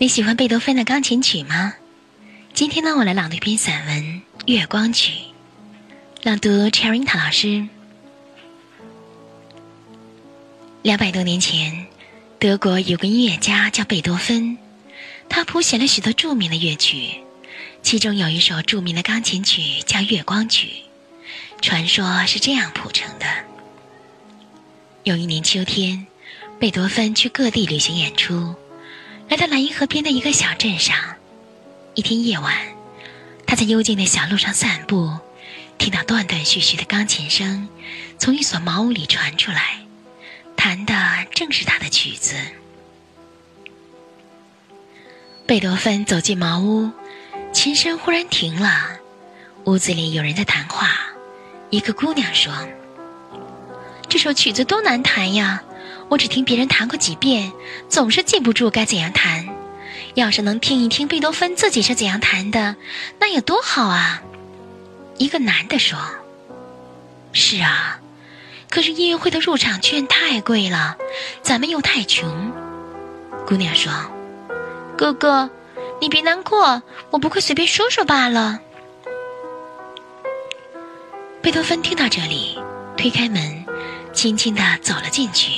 你喜欢贝多芬的钢琴曲吗？今天呢，我来朗读一篇散文《月光曲》，朗读 Cherinta 老师。两百多年前，德国有个音乐家叫贝多芬，他谱写了许多著名的乐曲，其中有一首著名的钢琴曲叫《月光曲》，传说是这样谱成的：有一年秋天，贝多芬去各地旅行演出。来到莱茵河边的一个小镇上，一天夜晚，他在幽静的小路上散步，听到断断续续的钢琴声从一所茅屋里传出来，弹的正是他的曲子。贝多芬走进茅屋，琴声忽然停了，屋子里有人在谈话。一个姑娘说：“这首曲子多难弹呀！”我只听别人弹过几遍，总是记不住该怎样弹。要是能听一听贝多芬自己是怎样弹的，那有多好啊！一个男的说：“是啊，可是音乐会的入场券太贵了，咱们又太穷。”姑娘说：“哥哥，你别难过，我不会随便说说罢了。”贝多芬听到这里，推开门，轻轻地走了进去。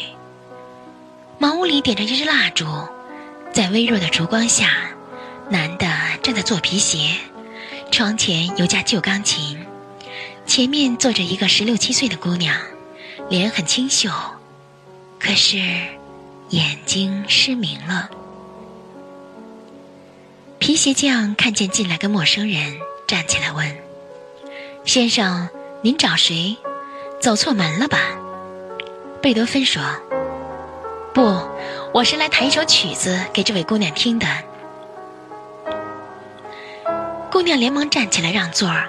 茅屋里点着一支蜡烛，在微弱的烛光下，男的正在做皮鞋，窗前有架旧钢琴，前面坐着一个十六七岁的姑娘，脸很清秀，可是眼睛失明了。皮鞋匠看见进来个陌生人，站起来问：“先生，您找谁？走错门了吧？”贝多芬说。不，我是来弹一首曲子给这位姑娘听的。姑娘连忙站起来让座儿。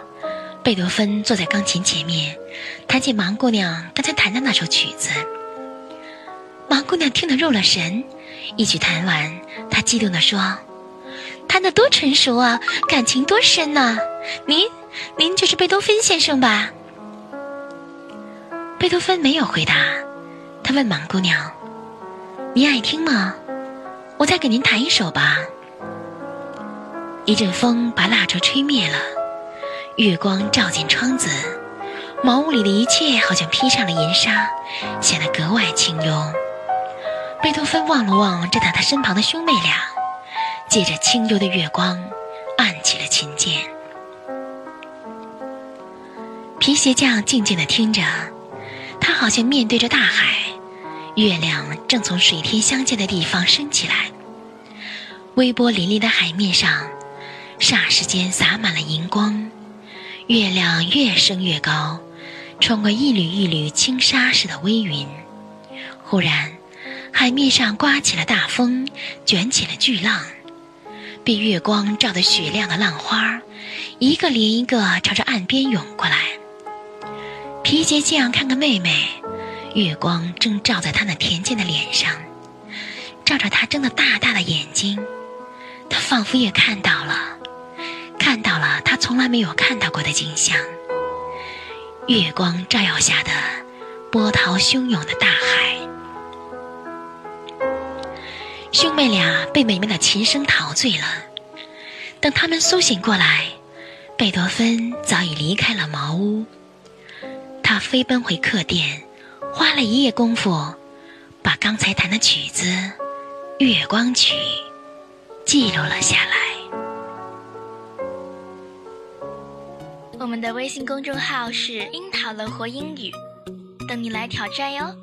贝多芬坐在钢琴前面，弹起盲姑娘刚才弹的那首曲子。盲姑娘听得入了神，一曲弹完，她激动地说：“弹得多纯熟啊，感情多深呐！您，您就是贝多芬先生吧？”贝多芬没有回答，他问盲姑娘。你爱听吗？我再给您弹一首吧。一阵风把蜡烛吹灭了，月光照进窗子，茅屋里的一切好像披上了银纱，显得格外清幽。贝多芬望了望站在他身旁的兄妹俩，借着清幽的月光，按起了琴键。皮鞋匠静静地听着，他好像面对着大海。月亮正从水天相接的地方升起来，微波粼粼的海面上，霎时间洒满了银光。月亮越升越高，穿过一缕一缕轻纱似的微云。忽然，海面上刮起了大风，卷起了巨浪。被月光照得雪亮的浪花，一个连一个朝着岸边涌过来。皮鞋匠看看妹妹。月光正照在他那恬静的脸上，照着他睁得大大的眼睛，他仿佛也看到了，看到了他从来没有看到过的景象。月光照耀下的波涛汹涌的大海，兄妹俩被美妙的琴声陶醉了。等他们苏醒过来，贝多芬早已离开了茅屋，他飞奔回客店。花了一夜功夫，把刚才弹的曲子《月光曲》记录了下来。我们的微信公众号是“樱桃乐活英语”，等你来挑战哟。